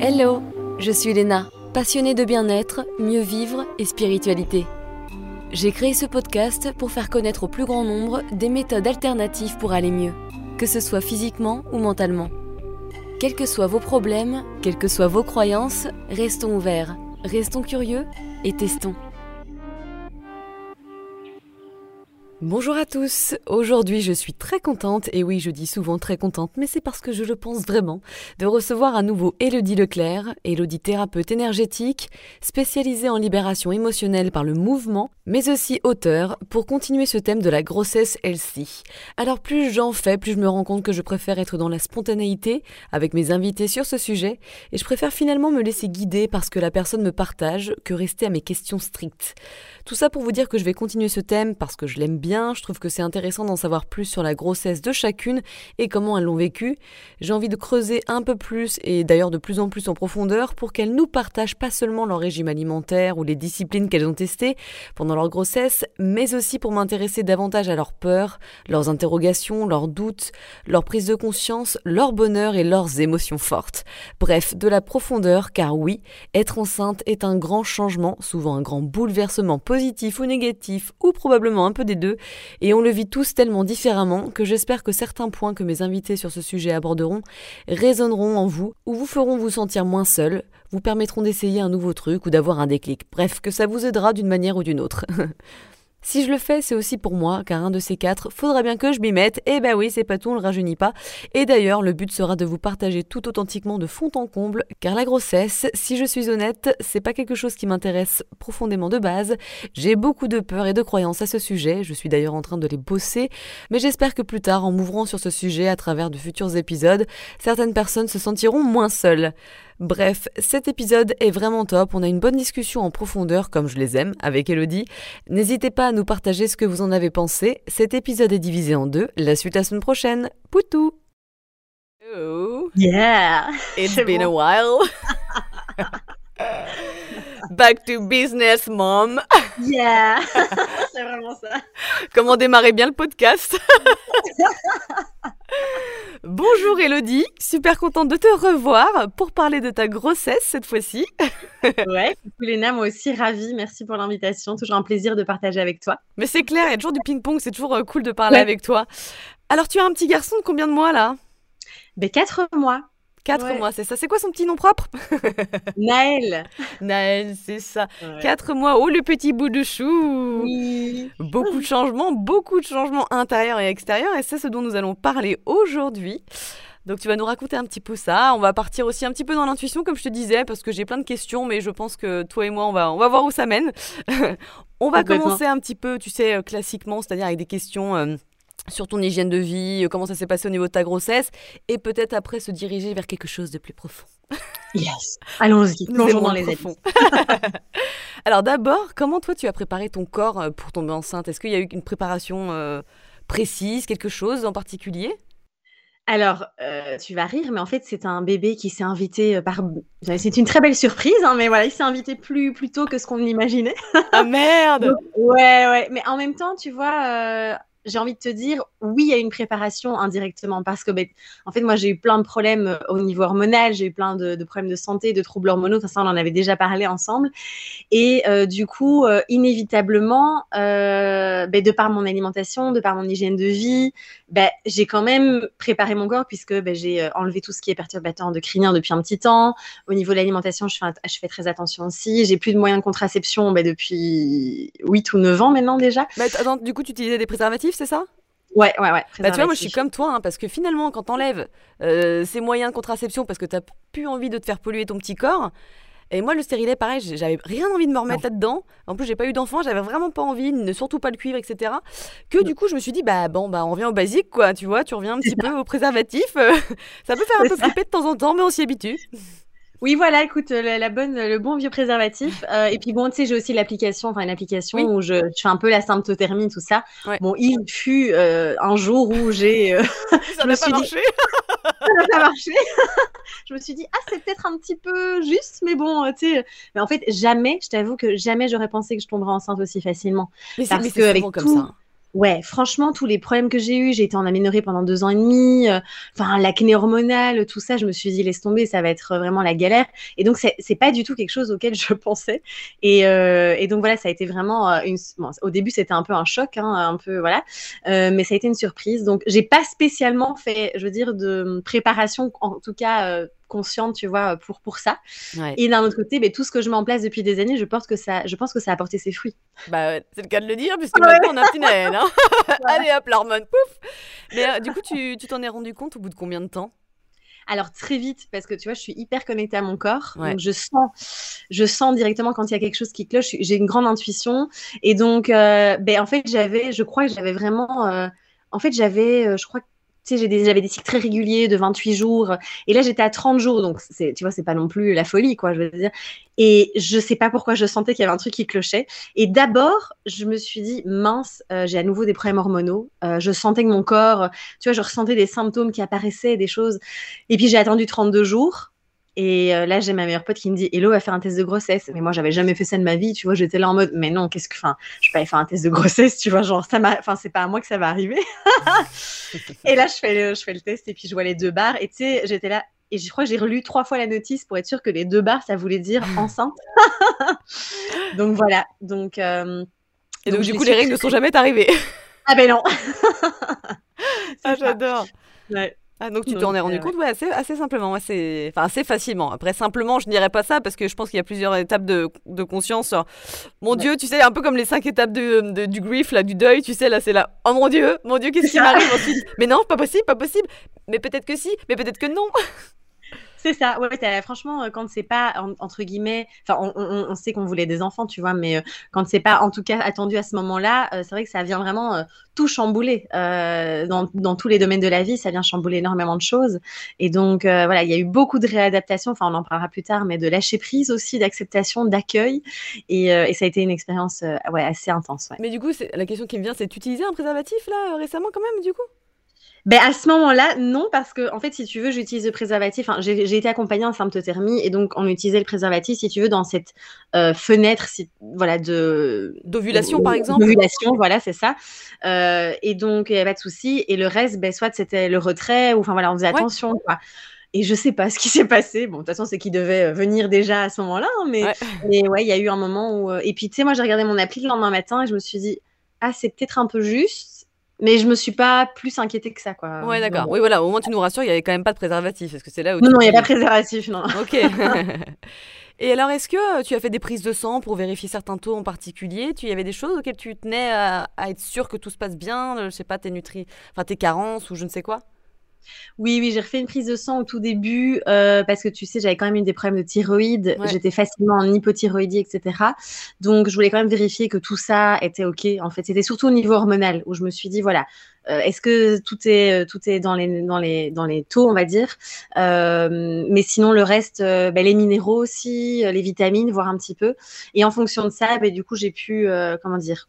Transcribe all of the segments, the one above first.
Hello, je suis Léna, passionnée de bien-être, mieux vivre et spiritualité. J'ai créé ce podcast pour faire connaître au plus grand nombre des méthodes alternatives pour aller mieux, que ce soit physiquement ou mentalement. Quels que soient vos problèmes, quelles que soient vos croyances, restons ouverts, restons curieux et testons. Bonjour à tous, aujourd'hui je suis très contente, et oui je dis souvent très contente, mais c'est parce que je le pense vraiment, de recevoir à nouveau Elodie Leclerc, Elodie thérapeute énergétique, spécialisée en libération émotionnelle par le mouvement, mais aussi auteur, pour continuer ce thème de la grossesse healthy. Alors plus j'en fais, plus je me rends compte que je préfère être dans la spontanéité avec mes invités sur ce sujet, et je préfère finalement me laisser guider parce que la personne me partage que rester à mes questions strictes. Tout ça pour vous dire que je vais continuer ce thème parce que je l'aime bien, je trouve que c'est intéressant d'en savoir plus sur la grossesse de chacune et comment elles l'ont vécu. J'ai envie de creuser un peu plus et d'ailleurs de plus en plus en profondeur pour qu'elles nous partagent pas seulement leur régime alimentaire ou les disciplines qu'elles ont testées pendant leur grossesse, mais aussi pour m'intéresser davantage à leurs peurs, leurs interrogations, leurs doutes, leur prise de conscience, leur bonheur et leurs émotions fortes. Bref, de la profondeur car oui, être enceinte est un grand changement, souvent un grand bouleversement positif ou négatif, ou probablement un peu des deux, et on le vit tous tellement différemment que j'espère que certains points que mes invités sur ce sujet aborderont résonneront en vous, ou vous feront vous sentir moins seul, vous permettront d'essayer un nouveau truc ou d'avoir un déclic. Bref, que ça vous aidera d'une manière ou d'une autre. Si je le fais, c'est aussi pour moi, car un de ces quatre, faudra bien que je m'y mette. Et eh ben oui, c'est pas tout, on le rajeunit pas. Et d'ailleurs, le but sera de vous partager tout authentiquement de fond en comble, car la grossesse, si je suis honnête, c'est pas quelque chose qui m'intéresse profondément de base. J'ai beaucoup de peur et de croyances à ce sujet, je suis d'ailleurs en train de les bosser, mais j'espère que plus tard, en m'ouvrant sur ce sujet à travers de futurs épisodes, certaines personnes se sentiront moins seules. Bref, cet épisode est vraiment top, on a une bonne discussion en profondeur comme je les aime avec Elodie. N'hésitez pas à nous partager ce que vous en avez pensé. Cet épisode est divisé en deux, la suite la semaine prochaine. Poutou oh. Yeah It's been a while Back to business, mom. Yeah, c'est vraiment ça. Comment démarrer bien le podcast? Bonjour Elodie, super contente de te revoir pour parler de ta grossesse cette fois-ci. ouais, Léna, moi aussi ravie, merci pour l'invitation, toujours un plaisir de partager avec toi. Mais c'est clair, il y a toujours du ping-pong, c'est toujours euh, cool de parler avec toi. Alors tu as un petit garçon de combien de mois là? Ben 4 mois. 4 mois, c'est ça. C'est quoi son petit nom propre? Naël. Naël, c'est ça. 4 mois. Oh, le petit bout de chou. Oui. Beaucoup de changements, beaucoup de changements intérieurs et extérieurs. Et c'est ce dont nous allons parler aujourd'hui. Donc tu vas nous raconter un petit peu ça. On va partir aussi un petit peu dans l'intuition, comme je te disais, parce que j'ai plein de questions, mais je pense que toi et moi, on va, on va voir où ça mène. on va commencer un petit peu, tu sais, euh, classiquement, c'est-à-dire avec des questions... Euh, sur ton hygiène de vie, euh, comment ça s'est passé au niveau de ta grossesse, et peut-être après se diriger vers quelque chose de plus profond. Yes, allons-y, plongeons dans les fonds. Alors d'abord, comment toi tu as préparé ton corps euh, pour tomber enceinte? Est-ce qu'il y a eu une préparation euh, précise, quelque chose en particulier? Alors, tu vas rire, mais en fait, c'est un bébé qui s'est invité par. C'est une très belle surprise, hein, mais voilà, il s'est invité plus, plus tôt que ce qu'on imaginait. ah merde Ouais, ouais. Mais en même temps, tu vois, j'ai envie de te dire, oui, il y a une préparation indirectement parce que, ben, en fait, moi, j'ai eu plein de problèmes euh, au niveau hormonal, j'ai eu plein de, problèmes de santé, de troubles hormonaux. Ça, on en avait déjà parlé ensemble. Et euh, du coup, euh, inévitablement, ben, de par mon alimentation, de par mon hygiène de vie, ben, j'ai quand même préparé mon corps puisque j'ai enlevé tout ce qui est perturbateur endocrinien depuis un petit temps. Au niveau de l'alimentation, je fais, très attention aussi. J'ai plus de moyens de contraception depuis 8 ou 9 ans maintenant déjà. du coup, tu utilisais des préservatifs? C'est ça? Ouais, ouais, ouais. Bah, tu vois, moi, je suis comme toi, hein, parce que finalement, quand t'enlèves euh, ces moyens de contraception parce que t'as plus envie de te faire polluer ton petit corps, et moi, le stérilet, pareil, j'avais rien envie de me remettre là-dedans. En plus, j'ai pas eu d'enfant, j'avais vraiment pas envie, ne surtout pas le cuivre, etc. Que du coup, je me suis dit, bah bon, bah on revient au basique, quoi. Tu vois, tu reviens un petit peu au préservatif. ça peut faire un peu flipper de temps en temps, mais on s'y habitue. Oui, voilà, écoute, la, bonne, le bon vieux préservatif. Euh, et puis bon, tu sais, j'ai aussi l'application, enfin une application où je, je, fais un peu la symptothermie, tout ça. Bon, il fut euh, un jour où j'ai. Euh, ça n'a pas marché. ça n'a pas marché. je me suis dit, ah, c'est peut-être un petit peu juste, mais bon, tu sais. Mais en fait, jamais, je t'avoue que jamais j'aurais pensé que je tomberais enceinte aussi facilement. Mais c'est que avec comme ça. Ouais, franchement, tous les problèmes que j'ai eus, j'ai été en aménorrhée pendant deux ans et demi, euh, enfin, l'acné hormonale, tout ça, je me suis dit, laisse tomber, ça va être vraiment la galère. Et donc, c'est pas du tout quelque chose auquel je pensais. Et, euh, et donc, voilà, ça a été vraiment euh, une. Bon, au début, c'était un peu un choc, hein, un peu, voilà. Euh, mais ça a été une surprise. Donc, j'ai pas spécialement fait, je veux dire, de préparation, en tout cas, euh, consciente, tu vois, pour, pour ça. Ouais. Et d'un autre côté, mais tout ce que je mets en place depuis des années, je pense que ça, je pense que ça a porté ses fruits. Bah, ouais, c'est le cas de le dire, puisque Ouais. maintenant on a petit Noël. Hein Allez hop, l'hormone, pouf Mais euh, du coup, tu tu t'en es rendu compte au bout de combien de temps? Alors très vite, parce que tu vois, je suis hyper connectée à mon corps, Ouais. donc je sens, je sens directement quand il y a quelque chose qui cloche. J'ai une grande intuition, et donc, euh, ben en fait, j'avais, je crois que j'avais vraiment, euh, en fait, j'avais, je crois j'avais des cycles très réguliers de 28 jours, et là j'étais à 30 jours, donc tu vois, c'est pas non plus la folie, quoi, je veux dire. Et je sais pas pourquoi je sentais qu'il y avait un truc qui clochait. Et d'abord, je me suis dit, mince, euh, j'ai à nouveau des problèmes hormonaux. Euh, je sentais que mon corps, tu vois, je ressentais des symptômes qui apparaissaient, des choses. Et puis j'ai attendu 32 jours. Et euh, là, j'ai ma meilleure pote qui me dit Hello, va faire un test de grossesse. Mais moi, j'avais jamais fait ça de ma vie, tu vois. J'étais là en mode Mais non, qu'est-ce que. Enfin, je vais pas aller faire un test de grossesse, tu vois. Genre, ça m'a. Enfin, c'est pas à moi que ça va arriver. et là, je fais, le, je fais le test et puis je vois les deux barres. Et tu sais, j'étais là. Et je crois que j'ai relu trois fois la notice pour être sûre que les deux barres, ça voulait dire enceinte. donc voilà. Donc. euh, Et donc, du coup, les règles ne sont jamais arrivées. Ah ben non. ah, j'adore Ouais. Ah, donc tu t'en es rendu euh, compte ouais, assez, assez simplement, assez, enfin, assez facilement. Après, simplement, je n'irais pas ça parce que je pense qu'il y a plusieurs étapes de, de conscience. Mon Ouais. Dieu, tu sais, un peu comme les cinq étapes de, de- du grief, là, du deuil, tu sais, là, c'est là, oh mon Dieu, mon Dieu, qu'est-ce qui m'arrive ensuite? Mais non, pas possible, pas possible. Mais peut-être que si, mais peut-être que non. C'est ça, ouais, t'as- franchement, euh, quand c'est pas, en- entre guillemets, enfin, on, sait qu'on voulait des enfants, tu vois, mais euh, quand c'est pas, en tout cas, attendu à ce moment-là, euh, c'est vrai que ça vient vraiment euh, tout chambouler dans, tous les domaines de la vie, ça vient chambouler énormément de choses. Et donc, voilà, il y a eu beaucoup de réadaptation, enfin, on en parlera plus tard, mais de lâcher prise aussi, d'acceptation, d'accueil. Et, ça a été une expérience ouais, assez intense. Mais du coup, la question qui me vient, c'est d'utiliser un préservatif, là, récemment, quand même, du coup? Ben à ce moment-là, non, parce que en fait, si tu veux, j'utilise le préservatif. Enfin, j'ai été accompagnée en symptothermie et donc on utilisait le préservatif, si tu veux, dans cette euh, fenêtre, si, voilà, de D'ovulation, par exemple D'ovulation, voilà, c'est ça. Euh, et donc il n'y avait pas de souci. Et le reste, ben soit c'était le retrait ou enfin voilà, on faisait Ouais. attention. Quoi. Et je sais pas ce qui s'est passé. Bon, de toute façon, c'est qu'il devait euh, venir déjà à ce moment-là. hein, mais, Ouais. mais ouais, il y a eu un moment où. Et puis, tu sais, moi, j'ai regardé mon appli le lendemain matin et je me suis dit, ah, c'est peut-être un peu juste. Mais je me suis pas plus inquiétée que ça, quoi. Ouais, d'accord. Oui, voilà, au moins tu nous rassures, il n'y avait quand même pas de préservatif, parce que c'est là où Non, non, il n'y a pas de préservatif, non. Ok. Et alors, est-ce que euh, tu as fait des prises de sang pour vérifier certains taux en particulier? Tu y avait des choses auxquelles tu tenais à, à être sûr que tout se passe bien? Je sais pas, tes nutri, enfin tes carences ou je ne sais quoi? Oui, oui, j'ai refait une prise de sang au tout début euh, parce que tu sais, j'avais quand même eu des problèmes de thyroïde. Ouais. J'étais facilement en hypothyroïdie, etc. Donc, je voulais quand même vérifier que tout ça était OK. En fait, c'était surtout au niveau hormonal où je me suis dit, voilà, euh, est-ce que tout est, euh, tout est dans, les, dans, les, dans les taux, on va dire? Euh, Mais sinon, le reste, ben, les minéraux aussi, les vitamines, voir un petit peu. Et en fonction de ça, ben, du coup, j'ai pu, comment dire,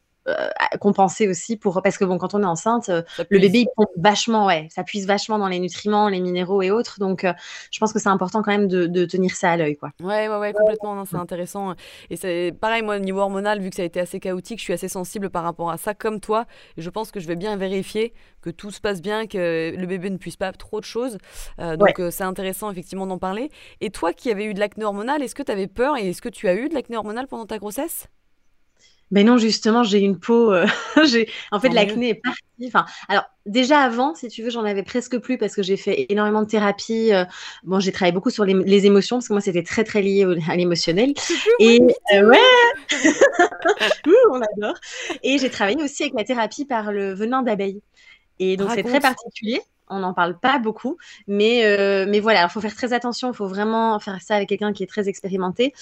compenser aussi pour parce que bon quand on est enceinte euh, le bébé il pompe vachement ouais ça puise vachement dans les nutriments les minéraux et autres donc euh, je pense que c'est important quand même de, de tenir ça à l'œil quoi Ouais, ouais, ouais, complètement. C'est intéressant. Et c'est pareil, moi, au niveau hormonal, vu que ça a été assez chaotique, je suis assez sensible par rapport à ça, comme toi. Et je pense que je vais bien vérifier que tout se passe bien, que le bébé ne puisse pas trop de choses. Euh, donc, euh, c'est intéressant, effectivement, d'en parler. Et toi qui avais eu de l'acné hormonal, est-ce que tu avais peur et est-ce que tu as eu de l'acné hormonal pendant ta grossesse? Mais non justement j'ai une peau euh, j'ai en fait l'acné est parti enfin alors déjà avant si tu veux j'en avais presque plus parce que j'ai fait énormément de thérapie euh, bon j'ai travaillé beaucoup sur les, les émotions parce que moi c'était très très lié au- à l'émotionnel. Et euh, ouais. Ouh, on adore. Et j'ai travaillé aussi avec la thérapie par le venin d'abeille. Et donc c'est très particulier on n'en parle pas beaucoup, mais, euh, mais voilà, il faut faire très attention, il faut vraiment faire ça avec quelqu'un qui est très expérimenté.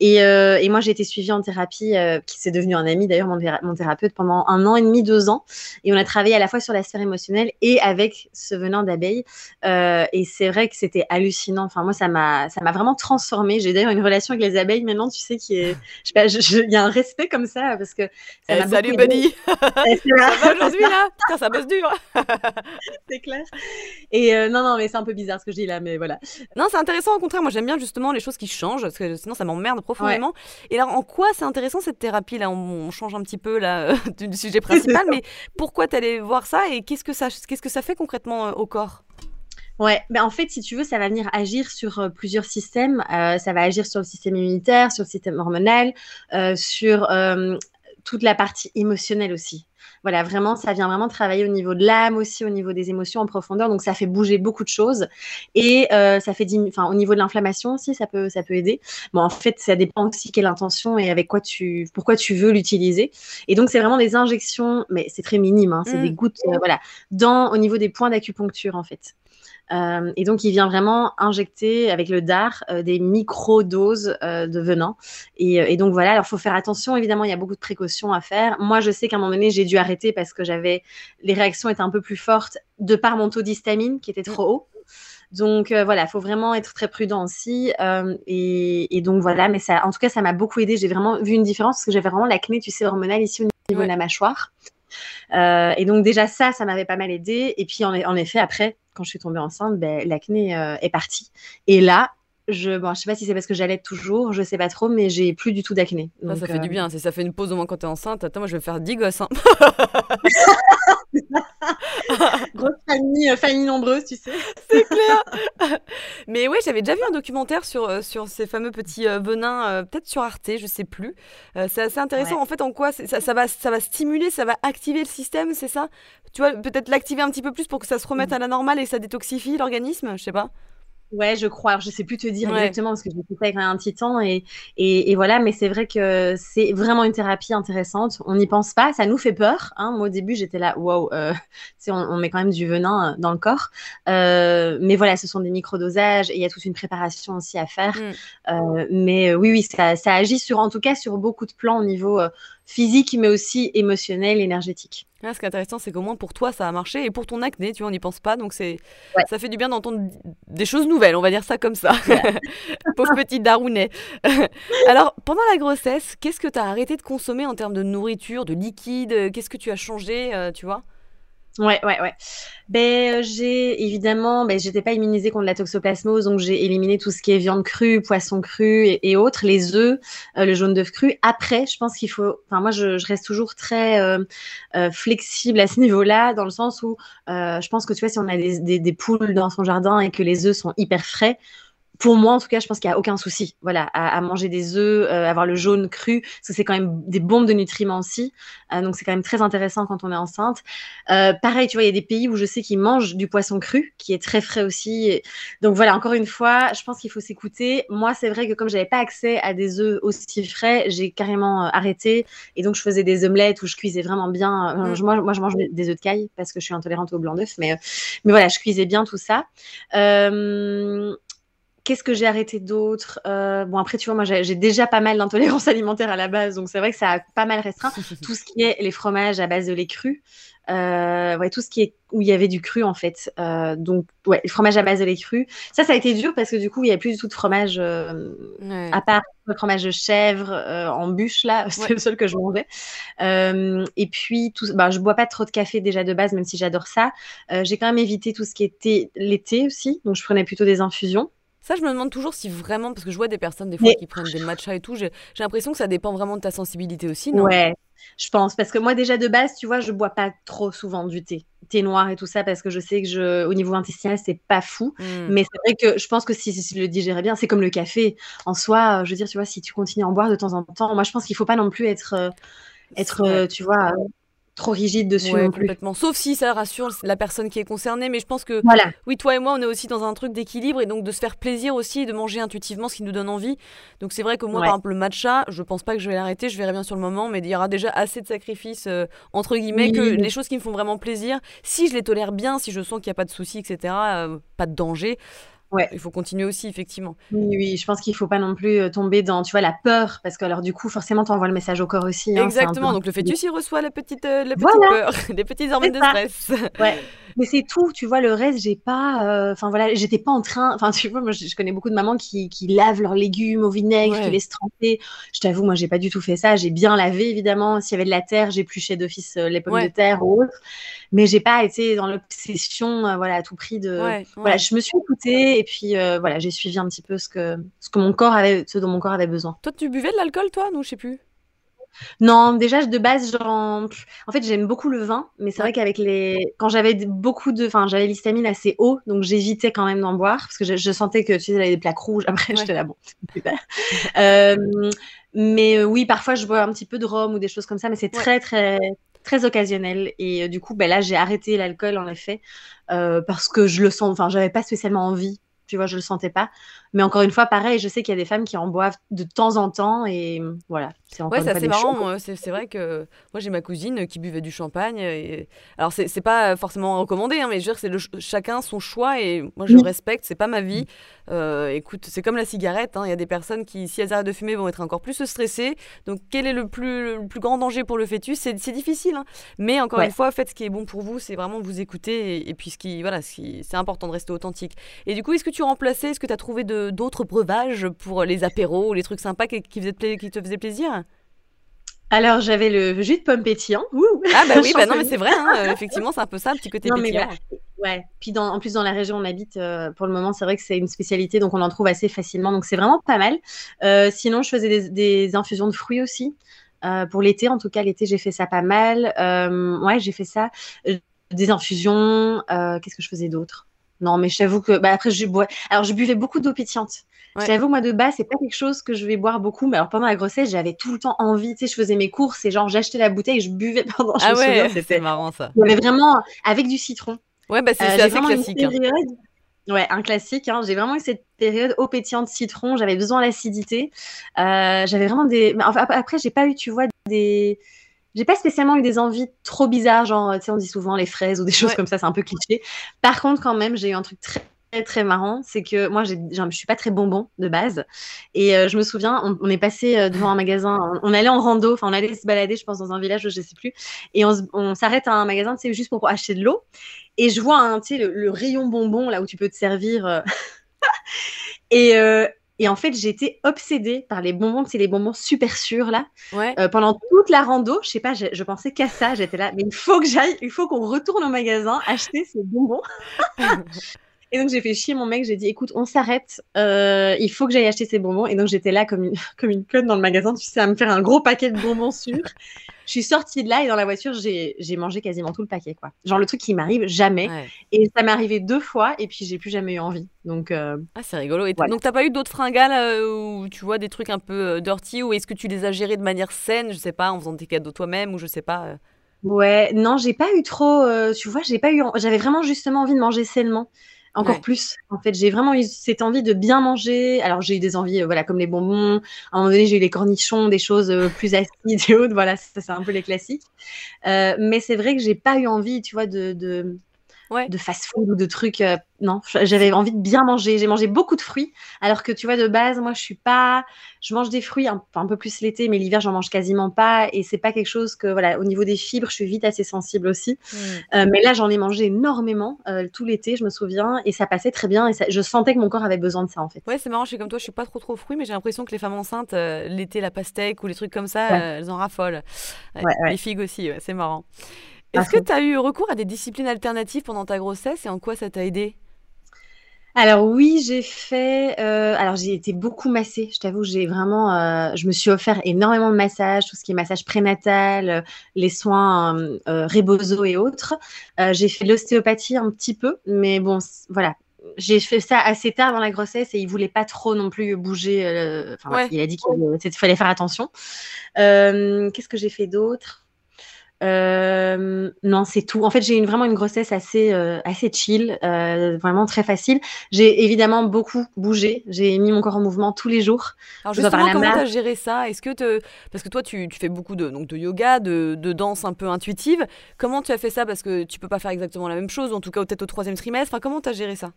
Et, euh, et moi, j'ai été suivie en thérapie, euh, qui s'est devenu un ami d'ailleurs, mon, théra- mon thérapeute, pendant un an et demi, deux ans. Et on a travaillé à la fois sur la sphère émotionnelle et avec ce venin d'abeille. Et c'est vrai que c'était hallucinant. Enfin, moi, ça m'a vraiment transformée. J'ai d'ailleurs une relation avec les abeilles maintenant, tu sais, qui est. Je sais pas, il y a un respect comme ça, parce que. Ça Eh, Salut, là, Ça va aujourd'hui, là? Putain, ça bosse dur c'est clair. Et euh, non, non, mais c'est un peu bizarre ce que je dis là, mais voilà. Non, c'est intéressant au contraire. Moi, j'aime bien justement les choses qui changent, parce que sinon, ça m'emmerde profondément. Et alors, en quoi c'est intéressant cette thérapie là? On, change un petit peu là du sujet principal, mais pourquoi t'allais voir ça et qu'est-ce que ça, qu'est-ce que ça fait concrètement au corps? Ouais, ben en fait, si tu veux, ça va venir agir sur euh, plusieurs systèmes. Euh, ça va agir sur le système immunitaire, sur le système hormonal, euh, sur toute la partie émotionnelle aussi. Voilà, vraiment, ça vient vraiment travailler au niveau de l'âme aussi, au niveau des émotions en profondeur. Donc, ça fait bouger beaucoup de choses. Et ça fait, enfin, au niveau de l'inflammation aussi, ça peut, ça peut aider. Bon, en fait, ça dépend aussi quelle intention et avec quoi tu, pourquoi tu veux l'utiliser. Et donc, c'est vraiment des injections, mais c'est très minime. Hein, c'est des mmh. gouttes, voilà, dans au niveau des points d'acupuncture en fait. Euh, et donc, il vient vraiment injecter avec le DAR euh, des micro-doses euh, de venin. Et, donc, voilà, alors il faut faire attention. Évidemment, il y a beaucoup de précautions à faire. Moi, je sais qu'à un moment donné, j'ai dû arrêter parce que j'avais les réactions étaient un peu plus fortes de par mon taux d'histamine qui était trop haut. Donc voilà, il faut vraiment être très prudent aussi. Et, donc voilà, mais ça, en tout cas, ça m'a beaucoup aidé. J'ai vraiment vu une différence parce que j'avais vraiment l'acné, tu sais, hormonale ici au niveau de la mâchoire. et donc déjà ça, ça m'avait pas mal aidé. Et puis en effet, après, quand je suis tombée enceinte, ben, l'acné euh, est parti. Et là, je bon, je sais pas si c'est parce que j'allais toujours, je sais pas trop, mais j'ai plus du tout d'acné. Ça, ça fait du euh, bien. Ça fait une pause au moins quand tu es enceinte, attends, moi je vais faire 10 gosses. Hein. Grosse famille, euh, famille nombreuse, tu sais. C'est clair. mais oui, j'avais déjà vu un documentaire sur, sur ces fameux petits venins, peut-être sur Arte, je sais plus. c'est assez intéressant. En fait, en quoi ça, ça, va, ça va stimuler, ça va activer le système, c'est ça? Tu vois, peut-être l'activer un petit peu plus pour que ça se remette mm. à la normale et ça détoxifie l'organisme, je sais pas. Ouais, je crois. Alors, je sais plus te dire exactement parce que j'ai fait ça avec un temps et, et, voilà. Mais c'est vrai que c'est vraiment une thérapie intéressante. On n'y pense pas. Ça nous fait peur. Hein. Moi, au début, j'étais là, waouh, euh, on, on, met quand même du venin euh, dans le corps. Euh, mais voilà, ce sont des micro-dosages et il y a toute une préparation aussi à faire. Mm. Euh, mais oui, oui, ça, ça, agit sur, en tout cas, sur beaucoup de plans au niveau physique, mais aussi émotionnel, énergétique. ce qui est intéressant, c'est qu'au moins pour toi, ça a marché et pour ton acné, tu vois, on n'y pense pas. Donc, c'est ça fait du bien d'entendre des choses nouvelles, on va dire ça comme ça. Pauvre petit Darounet. Alors, pendant la grossesse, qu'est-ce que tu as arrêté de consommer en termes de nourriture, de liquide? Qu'est-ce que tu as changé, euh, tu vois? Ouais, ouais, ouais. Ben, euh, j'ai évidemment, ben, j'étais pas immunisée contre la toxoplasmose, donc j'ai éliminé tout ce qui est viande crue, poisson cru et, autres, les œufs, euh, le jaune d'œuf cru. Après, je pense qu'il faut, enfin moi, je, je, reste toujours très euh, flexible à ce niveau-là, dans le sens où je pense que tu vois, si on a des, des, des poules dans son jardin et que les œufs sont hyper frais, pour moi, en tout cas, je pense qu'il n'y a aucun souci. Voilà, à, manger des œufs, euh, avoir le jaune cru, parce que c'est quand même des bombes de nutriments aussi. Euh, donc, c'est quand même très intéressant quand on est enceinte. Euh, pareil, tu vois, il y a des pays où je sais qu'ils mangent du poisson cru, qui est très frais aussi. Donc, voilà, encore une fois, je pense qu'il faut s'écouter. Moi, c'est vrai que comme j'avais pas accès à des œufs aussi frais, j'ai carrément arrêté. Et donc, je faisais des omelettes où je cuisais vraiment bien. Mm. moi, moi, je mange des œufs de caille parce que je suis intolérante au blanc d'œuf. Mais, mais voilà, je cuisais bien tout ça. Euh, Qu'est-ce que j'ai arrêté d'autre euh, Bon, après, tu vois, moi, j'ai déjà pas mal d'intolérance alimentaire à la base, donc c'est vrai que ça a pas mal restreint. tout ce qui est les fromages à base de lait cru, euh, ouais, tout ce qui est où il y avait du cru en fait. Euh, donc, ouais, le fromage à base de lait cru. Ça, ça a été dur parce que du coup, il n'y a plus du tout de fromage à part le fromage de chèvre en bûche là, c'est le seul que je mangeais. Et puis, tout, bah, je bois pas trop de café déjà de base, même si j'adore ça. j'ai quand même évité tout ce qui était l'été aussi, donc je prenais plutôt des infusions. Ça, je me demande toujours si vraiment, parce que je vois des personnes des fois qui prennent des matchas et tout, j'ai l'impression que ça dépend vraiment de ta sensibilité aussi, non? Ouais, je pense. Parce que moi, déjà de base, tu vois, je bois pas trop souvent du thé. Thé noir et tout ça, parce que je sais que je, au niveau intestinal, c'est pas fou. Hmm. Mais c'est vrai que je pense que si, si, le digérais bien, c'est comme le café. En soi, je veux dire, tu vois, si tu continues à en boire de temps en temps, moi, je pense qu'il faut pas non plus être, euh, être euh, tu vois, trop rigide dessus plus. complètement. Sauf si ça rassure la personne qui est concernée, mais je pense que voilà. oui, toi et moi, on est aussi dans un truc d'équilibre et donc de se faire plaisir aussi, de manger intuitivement ce qui nous donne envie. Donc c'est vrai que moi, par exemple, le matcha, je pense pas que je vais l'arrêter, je verrai bien sur le moment, mais il y aura déjà assez de sacrifices euh, entre guillemets que les choses qui me font vraiment plaisir, si je les tolère bien, si je sens qu'il n'y a pas de soucis, etc., euh, pas de danger. Ouais. Il faut continuer aussi, effectivement. Oui, oui, je pense qu'il ne faut pas non plus euh, tomber dans, tu vois, la peur, parce que alors du coup, forcément, tu envoies le message au corps aussi. Hein, Exactement, donc le fœtus, il reçoit la petite, euh, la petite peur, les petites hormones de stress. Ouais. Mais c'est tout, tu vois, le reste, j'ai pas, euh, enfin voilà, j'étais pas en train, enfin tu vois, moi je, connais beaucoup de mamans qui, qui lavent leurs légumes au vinaigre, qui les tremper. Je t'avoue, moi j'ai pas du tout fait ça, j'ai bien lavé évidemment, s'il y avait de la terre, j'épluchais d'office les pommes de terre ou autre mais j'ai pas été dans l'obsession, voilà, à tout prix de. Voilà, je me suis écoutée et puis euh, voilà, j'ai suivi un petit peu ce que ce que mon corps avait, ce dont mon corps avait besoin. Toi, tu buvais de l'alcool, toi, non, je sais plus? Non, déjà de base, en fait, j'aime beaucoup le vin, mais c'est vrai qu'avec les, quand j'avais beaucoup de, enfin, j'avais l'histamine assez haut, donc j'évitais quand même d'en boire parce que je, sentais que tu sais, avait des plaques rouges. Après, j'étais là, bon, super. Euh, mais oui, parfois, je bois un petit peu de rhum ou des choses comme ça, mais c'est très, très, très occasionnel. Et euh, du coup, ben là, j'ai arrêté l'alcool en effet euh, parce que je le sens. Enfin, j'avais pas spécialement envie. Tu vois, je le sentais pas. Mais encore une fois, pareil, je sais qu'il y a des femmes qui en boivent de temps en temps et voilà. C'est ouais, c'est assez marrant. C'est vrai que moi j'ai ma cousine qui buvait du champagne. Et... Alors c'est pas forcément recommandé, hein, mais je veux dire c'est le... chacun son choix et moi je respecte. C'est pas ma vie. Euh, écoute, c'est comme la cigarette. Hein. Il y a des personnes qui, si elles arrêtent de fumer, vont être encore plus stressées. Donc quel est le plus, le plus grand danger pour le fœtus? C'est difficile. Hein. Mais encore une fois, faites ce qui est bon pour vous. C'est vraiment vous écouter et, puis ce qui voilà, c'est important de rester authentique. Et du coup, est-ce que tu remplaçais Est-ce que tu as trouvé de d'autres breuvages pour les apéros, les trucs sympas qui, qui, qui te faisaient plaisir alors, j'avais le jus de pomme pétillant. ah, bah oui, bah non, mais c'est vrai, hein, euh, effectivement, c'est un peu ça, un petit côté pétillant. ouais, puis dans, en plus, dans la région où on habite, euh, pour le moment, c'est vrai que c'est une spécialité, donc on en trouve assez facilement, donc c'est vraiment pas mal. Euh, sinon, je faisais des, des, infusions de fruits aussi. pour l'été, en tout cas, l'été, j'ai fait ça pas mal. ouais, j'ai fait ça. des infusions. Qu'est-ce que je faisais d'autre? Non, mais je t'avoue que bah, après, je bois. Alors, je buvais beaucoup d'eau pétillante. Je t'avoue, moi, de base, c'est pas quelque chose que je vais boire beaucoup. Mais alors, pendant la grossesse, j'avais tout le temps envie. Tu sais, je faisais mes courses et genre, j'achetais la bouteille et je buvais pendant. ah ouais, c'était marrant ça. Mais vraiment avec du citron. Ouais, bah c'est euh, assez classique. Hein. Ouais, un classique. Hein. J'ai vraiment eu cette période eau pétillante citron. J'avais besoin d'acidité. Euh, j'avais vraiment des. Mais après, j'ai pas eu, tu vois, des j'ai pas spécialement eu des envies trop bizarres, genre, tu sais, on dit souvent les fraises ou des choses comme ça, c'est un peu cliché. Par contre, quand même, j'ai eu un truc très très marrant, c'est que moi, je suis pas très bonbon de base. Et euh, je me souviens, on, est passé euh, devant un magasin, on, allait en rando, enfin, on allait se balader, je pense, dans un village, je sais plus. Et on, s'arrête à un magasin, tu sais, juste pour acheter de l'eau. Et je vois, tu sais, le, rayon bonbon, là où tu peux te servir. Euh. et, et en fait, j'étais obsédée par les bonbons, c'est les bonbons super sûrs là. Euh, pendant toute la rando, je sais pas, je, pensais qu'à ça. J'étais là, mais il faut que j'aille, il faut qu'on retourne au magasin acheter ces bonbons. Et donc j'ai fait chier mon mec, j'ai dit écoute, on s'arrête, euh, il faut que j'aille acheter ces bonbons. Et donc j'étais là comme une, comme une conne dans le magasin, tu sais, à me faire un gros paquet de bonbons sûrs. je suis sortie de là et dans la voiture, j'ai mangé quasiment tout le paquet, quoi. Genre le truc qui m'arrive jamais. Et ça m'est arrivé deux fois et puis j'ai plus jamais eu envie. Donc euh, ah c'est rigolo. Et Donc t'as pas eu d'autres fringales euh, où tu vois des trucs un peu dirty ou est-ce que tu les as gérés de manière saine, je sais pas, en faisant des cadeaux toi-même ou je sais pas. Ouais, non, j'ai pas eu trop. tu vois, j'ai pas eu. J'avais vraiment justement envie de manger sainement encore plus. En fait, j'ai vraiment eu cette envie de bien manger. Alors, j'ai eu des envies, euh, voilà, comme les bonbons. À un moment donné, j'ai eu les cornichons, des choses euh, plus acides et autres. Voilà, ça, c'est un peu les classiques. Euh, mais c'est vrai que j'ai pas eu envie, tu vois, de, de, de fast-food ou de trucs. Euh, non, j'avais envie de bien manger. J'ai mangé beaucoup de fruits, alors que tu vois, de base, moi, je suis pas. Je mange des fruits un, un peu plus l'été, mais l'hiver, j'en mange quasiment pas. Et c'est pas quelque chose que, voilà, au niveau des fibres, je suis vite assez sensible aussi. Mmh. Euh, mais là, j'en ai mangé énormément euh, tout l'été, je me souviens, et ça passait très bien. Et je sentais que mon corps avait besoin de ça, en fait. Ouais, c'est marrant, je suis comme toi, je suis pas trop trop fruits, mais j'ai l'impression que les femmes enceintes, l'été, la pastèque ou les trucs comme ça, elles en raffolent. les figues aussi, c'est marrant. Est-ce que tu as eu recours à des disciplines alternatives pendant ta grossesse et en quoi ça t'a aidé? Alors oui, j'ai fait. Euh, alors j'ai été beaucoup massée. Je t'avoue, j'ai vraiment. Euh, je me suis offert énormément de massages, tout ce qui est massage prénatal, euh, les soins euh, et autres. j'ai fait l'ostéopathie un petit peu, mais bon, voilà. J'ai fait ça assez tard dans la grossesse et il voulait pas trop non plus bouger. Enfin, il a dit qu'il fallait faire attention. Qu'est-ce que j'ai fait d'autre? Euh, non, c'est tout. En fait, j'ai eu vraiment une grossesse assez, euh, assez chill, euh, vraiment très facile. J'ai évidemment beaucoup bougé. J'ai mis mon corps en mouvement tous les jours. Alors justement, comment tu as géré ça? Est-ce que te... parce que toi, tu, tu, fais beaucoup de donc de yoga, de, de, danse un peu intuitive. Comment tu as fait ça? Parce que tu peux pas faire exactement la même chose, en tout cas peut-être au troisième trimestre. Enfin, comment tu as géré ça?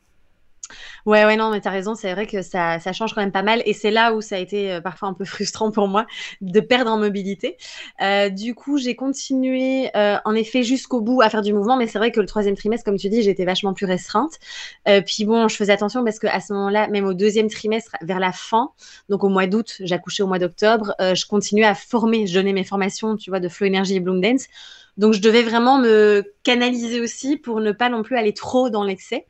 Ouais, ouais, non, mais t'as raison, c'est vrai que ça, ça change quand même pas mal. Et c'est là où ça a été euh, parfois un peu frustrant pour moi de perdre en mobilité. Euh, du coup, j'ai continué, euh, en effet, jusqu'au bout à faire du mouvement. Mais c'est vrai que le troisième trimestre, comme tu dis, j'étais vachement plus restreinte. Puis bon, je faisais attention parce qu'à ce moment-là, même au deuxième trimestre, vers la fin, donc au mois d'août, j'accouchais au mois d'octobre, je continuais à former, je donnais mes formations, tu vois, de Flow Energy et Bloom Dance. Donc, je devais vraiment me canaliser aussi pour ne pas non plus aller trop dans l'excès.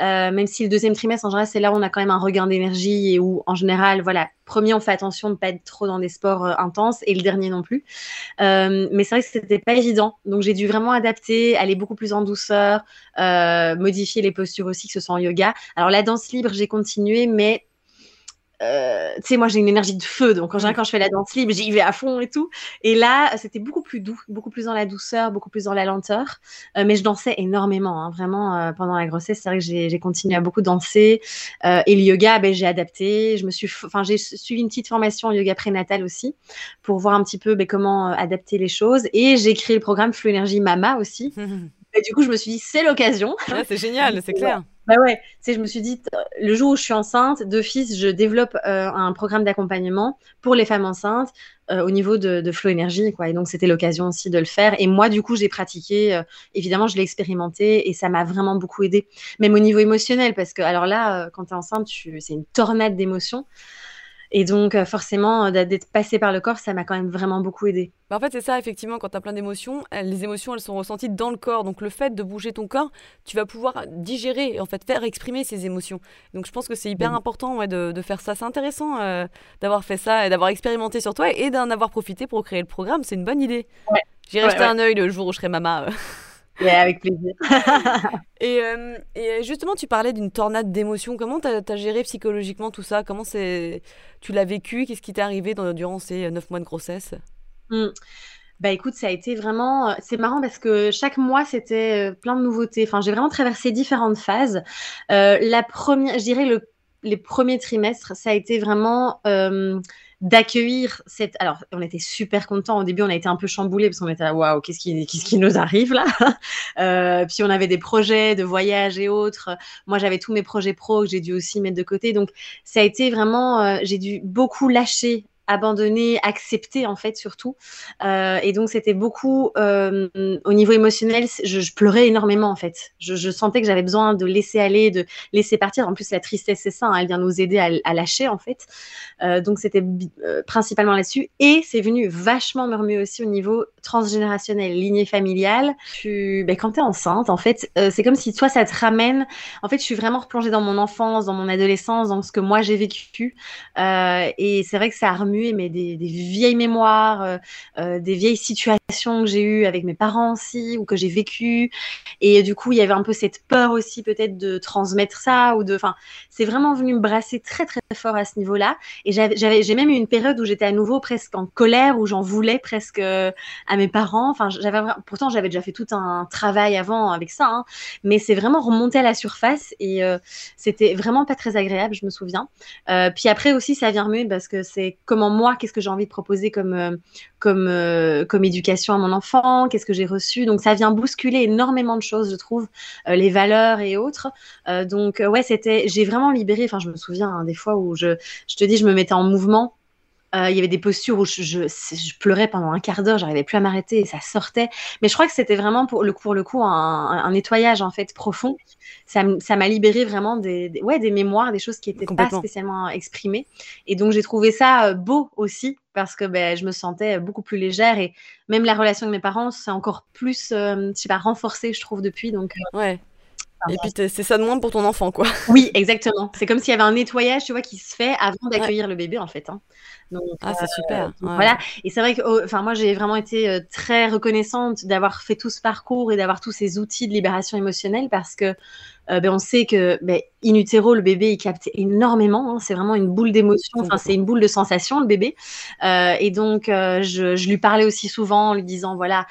Euh, même si le deuxième trimestre, en général, c'est là où on a quand même un regain d'énergie et où, en général, voilà, premier, on fait attention de ne pas être trop dans des sports euh, intenses et le dernier non plus. Euh, mais c'est vrai que c'était pas évident. Donc, j'ai dû vraiment adapter, aller beaucoup plus en douceur, modifier les postures aussi, que ce soit en yoga. Alors, la danse libre, j'ai continué, mais euh, tu sais, moi j'ai une énergie de feu, donc en général quand je fais la danse libre, j'y vais à fond et tout. Et là, c'était beaucoup plus doux, beaucoup plus dans la douceur, beaucoup plus dans la lenteur. Euh, mais je dansais énormément, hein, vraiment euh, pendant la grossesse. C'est vrai que j'ai continué à beaucoup danser. Et le yoga, ben, j'ai adapté. Je me suis, enfin j'ai suivi une petite formation en yoga prénatal aussi pour voir un petit peu ben, comment adapter les choses. Et j'ai créé le programme Flow Energy Mama aussi. Et du coup, je me suis dit c'est l'occasion. C'est génial, c'est clair. Bah ouais, tu sais, je me suis dit, le jour où je suis enceinte, d'office, je développe euh, un programme d'accompagnement pour les femmes enceintes euh, au niveau de, de Flow Énergie, quoi. Et donc, c'était l'occasion aussi de le faire. Et moi, du coup, j'ai pratiqué, euh, évidemment, je l'ai expérimenté et ça m'a vraiment beaucoup aidé, même au niveau émotionnel, parce que, alors là, quand tu es enceinte, c'est une tornade d'émotions. Et donc, euh, forcément, euh, d'être passé par le corps, ça m'a quand même vraiment beaucoup aidé. Bah en fait, c'est ça, effectivement, quand tu as plein d'émotions, les émotions, elles sont ressenties dans le corps. Donc, le fait de bouger ton corps, tu vas pouvoir digérer, en fait, faire exprimer ces émotions. Donc, je pense que c'est hyper Oui. important ouais, de, de faire ça. C'est intéressant euh, d'avoir fait ça et d'avoir expérimenté sur toi et d'en avoir profité pour créer le programme. C'est une bonne idée. Ouais. J'irai Ouais, un œil le jour où je serai maman. euh. Et avec plaisir. Et, euh, et justement, tu parlais d'une tornade d'émotions. Comment tu as, géré psychologiquement tout ça? Comment tu l'as vécu? Qu'est-ce qui t'est arrivé dans- durant ces neuf mois de grossesse? Mm. Bah écoute, ça a été vraiment, euh, c'est marrant parce que chaque mois c'était euh, plein de nouveautés. Enfin, j'ai vraiment traversé différentes phases. Euh, la première, je dirais le, les premiers trimestres, ça a été vraiment euh, d'accueillir cette. Alors, on était super contents. Au début, on a été un peu chamboulés parce qu'on était là, waouh, qu'est-ce qui, qu'est-ce qui nous arrive là? Euh, Puis on avait des projets de voyage et autres. Moi, j'avais tous mes projets pro que j'ai dû aussi mettre de côté. Donc, ça a été vraiment, euh, j'ai dû beaucoup lâcher abandonner, accepter en fait surtout. Euh, et donc c'était beaucoup euh, au niveau émotionnel, je, pleurais énormément en fait. Je, sentais que j'avais besoin de laisser aller, de laisser partir. En plus la tristesse c'est ça, hein, elle vient nous aider à, lâcher en fait. Euh, donc c'était principalement là-dessus. Et c'est venu vachement me remuer aussi au niveau transgénérationnel, lignée familiale. Tu, ben, quand tu es enceinte en fait, c'est comme si toi ça te ramène. En fait je suis vraiment replongée dans mon enfance, dans mon adolescence, dans ce que moi j'ai vécu. Et c'est vrai que ça a remué mais des, vieilles mémoires, euh, euh, des vieilles situations que j'ai eues avec mes parents aussi ou que j'ai vécues. Et du coup, il y avait un peu cette peur aussi peut-être de transmettre ça ou de. Enfin, c'est vraiment venu me brasser très très fort à ce niveau-là. Et j'avais, j'ai même eu une période où j'étais à nouveau presque en colère, où j'en voulais presque euh, à mes parents. Enfin, j'avais pourtant j'avais déjà fait tout un travail avant avec ça, hein, mais c'est vraiment remonté à la surface et c'était vraiment pas très agréable, je me souviens. Puis après aussi, ça vient remuer parce que c'est comment moi, qu'est-ce que j'ai envie de proposer comme, euh, comme, euh, comme éducation à mon enfant, qu'est-ce que j'ai reçu. Donc ça vient bousculer énormément de choses, je trouve, euh, les valeurs et autres. Donc ouais, c'était, j'ai vraiment libéré. Enfin, je me souviens hein, des fois où je, je te dis, je me mettais en mouvement. Euh, il y avait des postures où je, je, je pleurais pendant un quart d'heure, j'arrivais plus à m'arrêter et ça sortait. Mais je crois que c'était vraiment pour le, pour le coup un, un, nettoyage en fait profond. Ça, ça m'a libéré vraiment des, des, ouais, des mémoires, des choses qui n'étaient pas spécialement exprimées. Et donc j'ai trouvé ça beau aussi parce que ben, je me sentais beaucoup plus légère et même la relation avec mes parents c'est encore plus, euh, je sais pas, renforcée je trouve depuis. Donc euh, ouais. Et puis c'est ça de moins pour ton enfant, quoi. Oui, exactement. C'est comme s'il y avait un nettoyage, tu vois, qui se fait avant d'accueillir ouais. le bébé, en fait. Hein. Donc, ah, c'est euh, super. Ouais. Voilà. Et c'est vrai que, enfin, moi, j'ai vraiment été euh, très reconnaissante d'avoir fait tout ce parcours et d'avoir tous ces outils de libération émotionnelle parce que, euh, ben, on sait que, ben, in utero, le bébé, il capte énormément. Hein. C'est vraiment une boule d'émotion. Enfin, c'est une boule de sensation, le bébé. Euh, et donc, je, je, lui parlais aussi souvent en lui disant, voilà,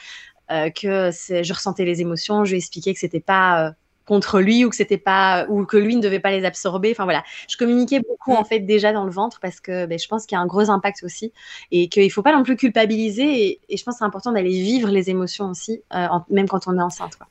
que je ressentais les émotions. Je lui expliquais que c'était pas contre lui ou que c'était pas ou que lui ne devait pas les absorber. Enfin voilà, je communiquais beaucoup en fait déjà dans le ventre parce que ben, je pense qu'il y a un gros impact aussi et qu'il faut pas non plus culpabiliser et, et je pense que c'est important d'aller vivre les émotions aussi, euh, en, même quand on est enceinte. Quoi.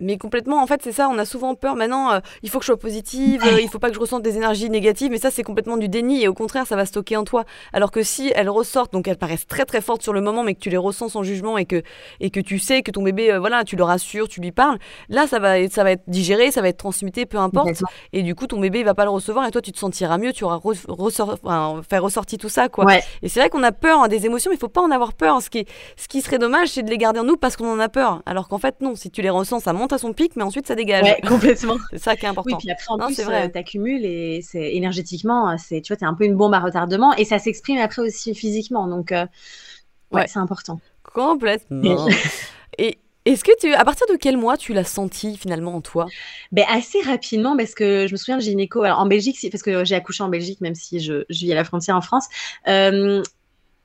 Mais complètement, en fait, c'est ça, on a souvent peur. Maintenant, euh, il faut que je sois positive, euh, il faut pas que je ressente des énergies négatives, mais ça, c'est complètement du déni, et au contraire, ça va stocker en toi. Alors que si elles ressortent, donc elles paraissent très très fortes sur le moment, mais que tu les ressens sans jugement, et que, et que tu sais que ton bébé, euh, voilà, tu le rassures, tu lui parles, là, ça va, être, ça va être digéré, ça va être transmuté, peu importe. Et du coup, ton bébé, il va pas le recevoir, et toi, tu te sentiras mieux, tu auras ressort, faire ressortir tout ça, quoi. Et c'est vrai qu'on a peur hein, des émotions, mais il faut pas en avoir peur. Ce qui, ce qui serait dommage, c'est de les garder en nous parce qu'on en a peur. Alors qu'en fait, non, si tu les ressens, ça monte à son pic, mais ensuite, ça dégage. Ouais, complètement. c'est ça qui est important. Oui, puis après, en plus, vrai. Euh, t'accumules et c'est énergétiquement, c'est, tu vois, t'es un peu une bombe à retardement et ça s'exprime après aussi physiquement. Donc, euh, ouais, c'est important. Complètement. et, est-ce que tu, à partir de quel mois tu l'as senti finalement en toi? Ben, Assez rapidement, parce que je me souviens de gynéco, alors en Belgique, parce que j'ai accouché en Belgique, même si je, je, vis à la frontière en France. Euh,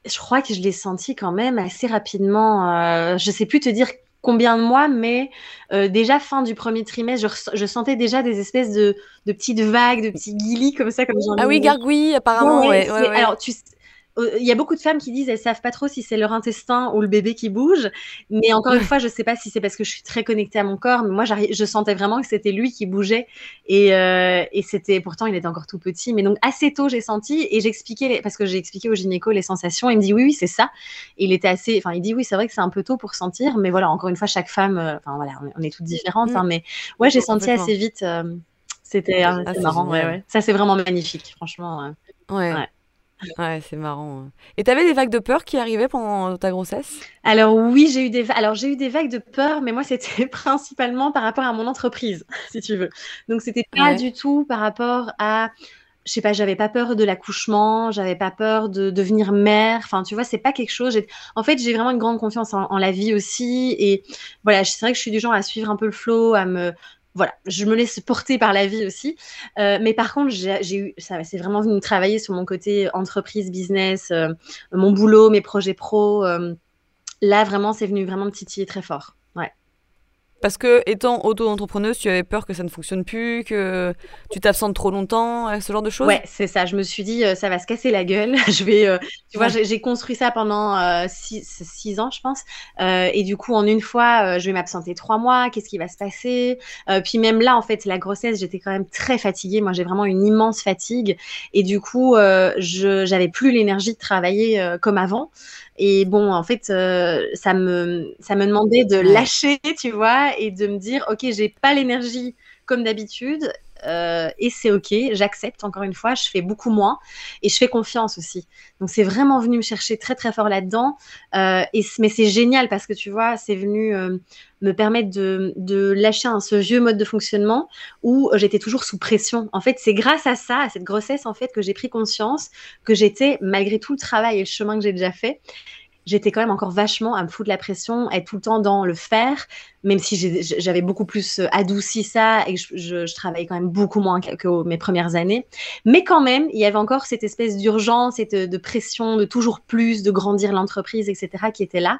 je crois que je l'ai senti quand même assez rapidement. Euh, je sais plus te dire combien de mois, mais euh, déjà fin du premier trimestre, je, sentais déjà des espèces de, de, petites vagues, de petits guilis comme ça, comme Ah oui, gargouilles apparemment. Ouais, ouais, alors tu il y a beaucoup de femmes qui disent elles savent pas trop si c'est leur intestin ou le bébé qui bouge. Mais encore une fois, je sais pas si c'est parce que je suis très connectée à mon corps. Mais moi, je sentais vraiment que c'était lui qui bougeait. Et, euh, et c'était pourtant, il était encore tout petit. Mais donc assez tôt, j'ai senti et j'expliquais parce que j'ai expliqué au gynéco les sensations. Il me dit oui, oui, c'est ça. Et il était assez. Enfin, il dit oui, c'est vrai que c'est un peu tôt pour sentir. Mais voilà, encore une fois, chaque femme. Euh, enfin voilà, on est, toutes différentes. Mm. Hein, mais ouais, j'ai senti assez vite. c'était ah, marrant. Ouais, ouais. Ça, c'est vraiment magnifique, franchement. ouais. ouais. Ouais, c'est marrant. Hein. Et tu avais des vagues de peur qui arrivaient pendant ta grossesse? Alors oui, j'ai eu des alors j'ai eu des vagues de peur, mais moi c'était principalement par rapport à mon entreprise, si tu veux. Donc c'était pas du tout par rapport à je sais pas, j'avais pas peur de l'accouchement, j'avais pas peur de devenir mère. Enfin, tu vois, c'est pas quelque chose. En fait, j'ai vraiment une grande confiance en, en, la vie aussi. Et voilà, c'est vrai que je suis du genre à suivre un peu le flow, à me voilà, je me laisse porter par la vie aussi. Euh, mais par contre, j'ai eu, ça, c'est vraiment venu travailler sur mon côté entreprise, business, euh, mon boulot, mes projets pro. Euh, là, vraiment, c'est venu vraiment me titiller très fort. Parce que, étant auto-entrepreneuse, tu avais peur que ça ne fonctionne plus, que tu t'absentes trop longtemps, euh, ce genre de choses? Ouais, c'est ça. Je me suis dit, euh, ça va se casser la gueule. je vais, euh, tu vois, j'ai construit ça pendant six, ans, je pense. et du coup, en une fois, je vais m'absenter trois mois. Qu'est-ce qui va se passer? Puis même là, en fait, la grossesse, j'étais quand même très fatiguée. Moi, j'ai vraiment une immense fatigue. Et du coup, je j'avais plus l'énergie de travailler comme avant. Et bon, en fait, ça, me, ça me demandait de lâcher, tu vois, et de me dire, OK, j'ai pas l'énergie comme d'habitude. Euh, et c'est ok, j'accepte encore une fois, je fais beaucoup moins et je fais confiance aussi. Donc c'est vraiment venu me chercher très très fort là-dedans. Euh, et mais c'est génial parce que tu vois, c'est venu me permettre de, lâcher un, ce vieux mode de fonctionnement où j'étais toujours sous pression. En fait, c'est grâce à ça, à cette grossesse en fait, que j'ai pris conscience que j'étais malgré tout le travail et le chemin que j'ai déjà fait, j'étais quand même encore vachement à me foutre la pression, être tout le temps dans le faire, même si j'avais beaucoup plus euh, adouci ça et que je, travaillais quand même beaucoup moins que, mes premières années. Mais quand même, il y avait encore cette espèce d'urgence et de, pression de toujours plus, de grandir l'entreprise, etc., qui était là.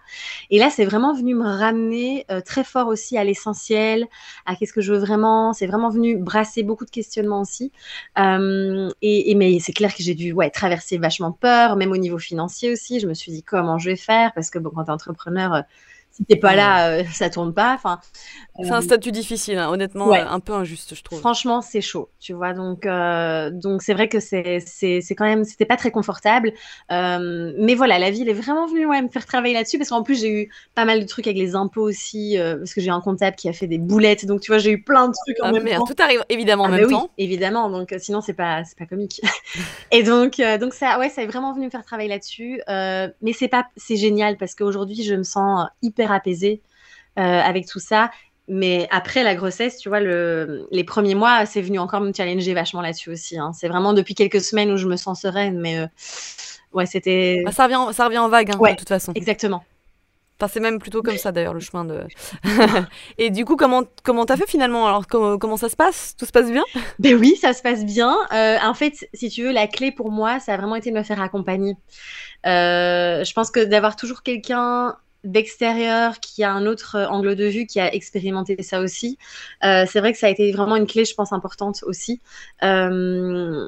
Et là, c'est vraiment venu me ramener euh, très fort aussi à l'essentiel, à qu'est-ce que je veux vraiment. C'est vraiment venu brasser beaucoup de questionnements aussi. Euh, et, mais c'est clair que j'ai dû traverser vachement peur, même au niveau financier aussi. Je me suis dit comment je vais faire? Parce que bon, quand tu es entrepreneur, si t'es pas là, euh, ça tourne pas. Enfin, c'est un euh, statut difficile, hein. honnêtement, un peu injuste, je trouve. Franchement, c'est chaud, tu vois. Donc, euh, donc c'est vrai que c'est, c'est, c'est quand même, c'était pas très confortable. mais voilà, la vie, elle est vraiment venue ouais, me faire travailler là-dessus parce qu'en plus, j'ai eu pas mal de trucs avec les impôts aussi, parce que j'ai un comptable qui a fait des boulettes. Donc, tu vois, j'ai eu plein de trucs en ah, même temps. Tout arrive évidemment en ah, même temps. Oui, évidemment. Donc, sinon, c'est pas, c'est pas comique. Et donc, donc ça, ouais, ça est vraiment venu me faire travailler là-dessus. mais c'est pas, c'est génial parce qu'aujourd'hui, je me sens hyper apaisé euh, avec tout ça. Mais après la grossesse, tu vois, le, les premiers mois, c'est venu encore me challenger vachement là-dessus aussi. Hein. C'est vraiment depuis quelques semaines où je me sens sereine, mais euh, ouais, c'était. Bah, ça, revient, ça revient en vague, hein, de toute façon. Exactement. Enfin, c'est même plutôt comme ça d'ailleurs le chemin de. et du coup, comment comment t'as fait finalement? Alors comment, comment, ça se passe? Tout se passe bien? Ben oui, ça se passe bien. Euh, en fait, si tu veux, la clé pour moi, ça a vraiment été de me faire accompagner. je pense que d'avoir toujours quelqu'un d'extérieur, qui a un autre euh, angle de vue, qui a expérimenté ça aussi. Euh, c'est vrai que ça a été vraiment une clé, je pense, importante aussi. Euh,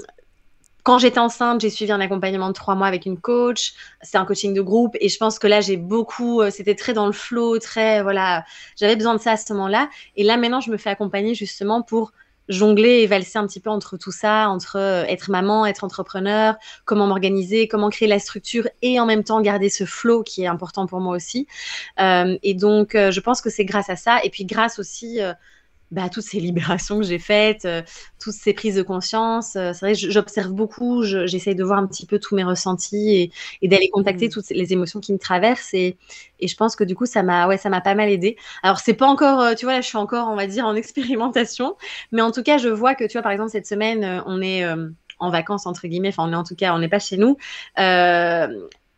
quand j'étais enceinte, j'ai suivi un accompagnement de trois mois avec une coach. C'est un coaching de groupe. Et je pense que là, j'ai beaucoup, c'était très dans le flow, très, voilà, j'avais besoin de ça à ce moment-là. Et là, maintenant, je me fais accompagner justement pour jongler et valser un petit peu entre tout ça, entre euh, être maman, être entrepreneur, comment m'organiser, comment créer la structure et en même temps garder ce flow qui est important pour moi aussi. Euh, et donc, je pense que c'est grâce à ça. Et puis, grâce aussi bah, toutes ces libérations que j'ai faites, euh, toutes ces prises de conscience. Euh, c'est vrai, j'observe beaucoup, j'essaye de voir un petit peu tous mes ressentis et, d'aller contacter mmh. toutes les émotions qui me traversent. Et, et je pense que du coup, ça m'a ouais, ça m'a pas mal aidé. Alors, c'est pas encore, euh, tu vois, là, je suis encore, on va dire, en expérimentation. Mais en tout cas, je vois que, tu vois, par exemple, cette semaine, on est en vacances, entre guillemets. Enfin, on est en tout cas, on n'est pas chez nous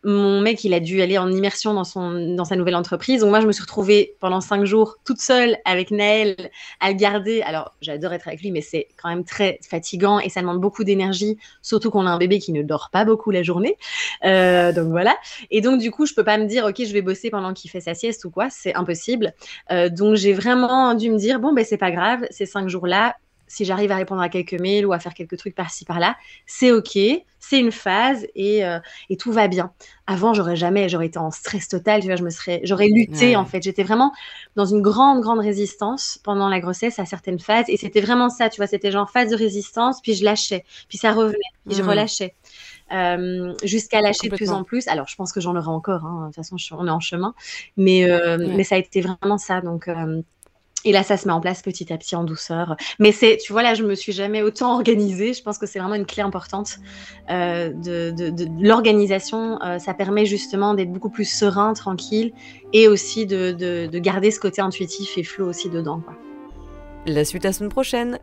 mon mec, il a dû aller en immersion dans, son, dans sa nouvelle entreprise. Donc moi, je me suis retrouvée pendant cinq jours toute seule avec Naël à le garder. Alors, j'adore être avec lui, mais c'est quand même très fatigant et ça demande beaucoup d'énergie, surtout qu'on a un bébé qui ne dort pas beaucoup la journée. Euh, donc voilà. Et donc, du coup, je peux pas me dire, OK, je vais bosser pendant qu'il fait sa sieste ou quoi. C'est impossible. Euh, donc, j'ai vraiment dû me dire, bon, ben, c'est pas grave, ces cinq jours-là, si j'arrive à répondre à quelques mails ou à faire quelques trucs par-ci par-là, c'est ok, c'est une phase et, euh, et, tout va bien. Avant, j'aurais jamais, j'aurais été en stress total, tu vois, je me serais, j'aurais lutté en fait. J'étais vraiment dans une grande, grande résistance pendant la grossesse à certaines phases et c'était vraiment ça, tu vois, c'était genre phase de résistance, puis je lâchais, puis ça revenait, puis je mmh. relâchais. Euh, jusqu'à lâcher de plus en plus. Alors, je pense que j'en aurai encore. Hein. De toute façon, on est en chemin. Mais, euh, mais ça a été vraiment ça. Donc, et là, ça se met en place petit à petit en douceur. Mais c'est, tu vois, là, je me suis jamais autant organisée. Je pense que c'est vraiment une clé importante euh, de, l'organisation. Euh, ça permet justement d'être beaucoup plus serein, tranquille, et aussi de, de, garder ce côté intuitif et flou aussi dedans. La suite la semaine prochaine.